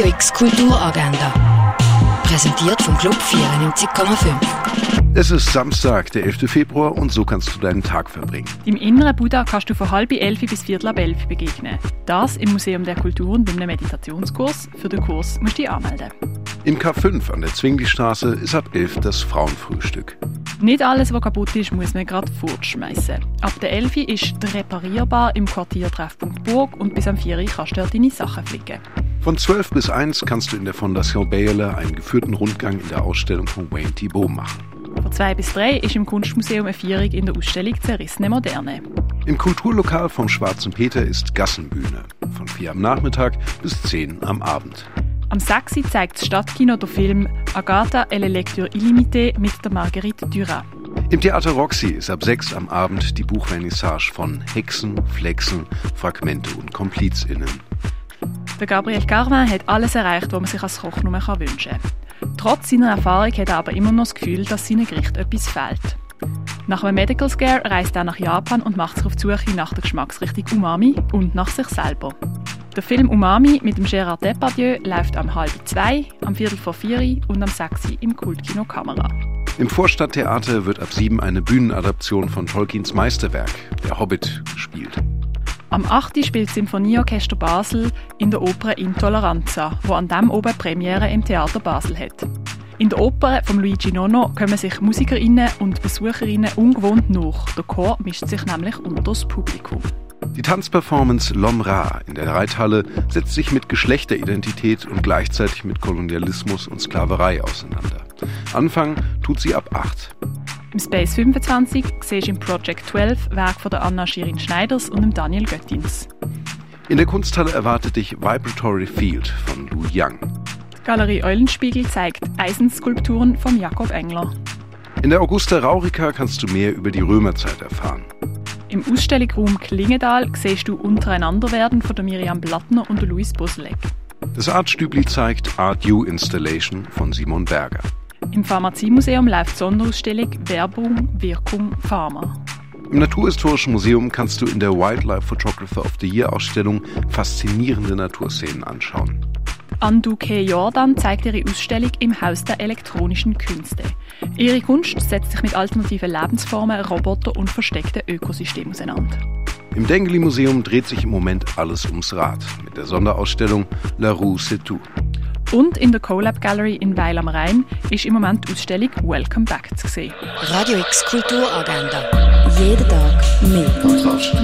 Radio X Kulturagenda. Präsentiert vom Club 94,5. Es ist Samstag, der 11. Februar und so kannst du deinen Tag verbringen. Im inneren Buddha kannst du von halb elf bis viertel ab elf begegnen. Das im Museum der Kulturen bei einem Meditationskurs. Für den Kurs musst du dich anmelden. Im K5 an der Zwinglistraße ist ab 11 das Frauenfrühstück. Nicht alles, was kaputt ist, muss man gerade fortschmeißen. Ab der 11 ist reparierbar im Quartier Treffpunkt Burg und bis am 4 kannst du dort deine Sachen flicken. Von 12 bis 1 kannst du in der Fondation Bayerle einen geführten Rundgang in der Ausstellung von Wayne Thibault machen. Von 2 bis 3 ist im Kunstmuseum eine Vierung in der Ausstellung Zerrissene Moderne. Im Kulturlokal vom Schwarzen Peter ist Gassenbühne. Von 4 am Nachmittag bis 10 am Abend. Am 6. zeigt das Stadtkino den Film Agatha et les lectures illimitées mit der Marguerite Duras. Im Theater Roxy ist ab 6 am Abend die Buchvernissage von Hexen, Flexen, Fragmente und KomplizInnen. Der Gabriel Carvin hat alles erreicht, was man sich als Koch nur wünschen kann. Trotz seiner Erfahrung hat er aber immer noch das Gefühl, dass seinem Gericht etwas fehlt. Nach einem Medical Scare reist er nach Japan und macht sich auf die Suche nach der Geschmacksrichtung Umami und nach sich selber. Der Film Umami mit dem Gérard Depardieu läuft am halb zwei, am viertel vor vier und am sechs im Kultkino Kamera. Im Vorstadttheater wird ab sieben eine Bühnenadaption von Tolkiens Meisterwerk, Der Hobbit, gespielt. Am 8. spielt das Sinfonieorchester Basel in der Oper Intoleranza, wo an dem oben Premiere im Theater Basel hat. In der Oper von Luigi Nono kommen sich Musikerinnen und Besucherinnen ungewohnt nach. Der Chor mischt sich nämlich unter das Publikum. Die Tanzperformance Lom Ra in der Reithalle setzt sich mit Geschlechteridentität und gleichzeitig mit Kolonialismus und Sklaverei auseinander. Anfangen tut sie ab 8. Im Space 25 siehst du im Project 12 Werk von der Anna Shirin Schneiders und dem Daniel Göttins. In der Kunsthalle erwartet dich Vibratory Field von Lu Yang. Die Galerie Eulenspiegel zeigt Eisenskulpturen von Jakob Engler. In der Augusta Raurica kannst du mehr über die Römerzeit erfahren. Im Ausstellungsraum Klingendal siehst du Untereinanderwerden von der Miriam Blattner und der Luis Boselek. Das Artstübli zeigt Art U Installation von Simon Berger. Im Pharmaziemuseum läuft Sonderausstellung Werbung, Wirkung, Pharma. Im Naturhistorischen Museum kannst du in der Wildlife Photographer of the Year Ausstellung faszinierende Naturszenen anschauen. Anduke Jordan zeigt ihre Ausstellung im Haus der elektronischen Künste. Ihre Kunst setzt sich mit alternativen Lebensformen, Robotern und versteckten Ökosystemen auseinander. Im Dengeli Museum dreht sich im Moment alles ums Rad mit der Sonderausstellung La Roue C'est tout. Und in der CoLab Gallery in Weil am Rhein ist im Moment die Ausstellung Welcome Back zu sehen. Radio X Kulturagenda. Jeden Tag mehr. Kontrast.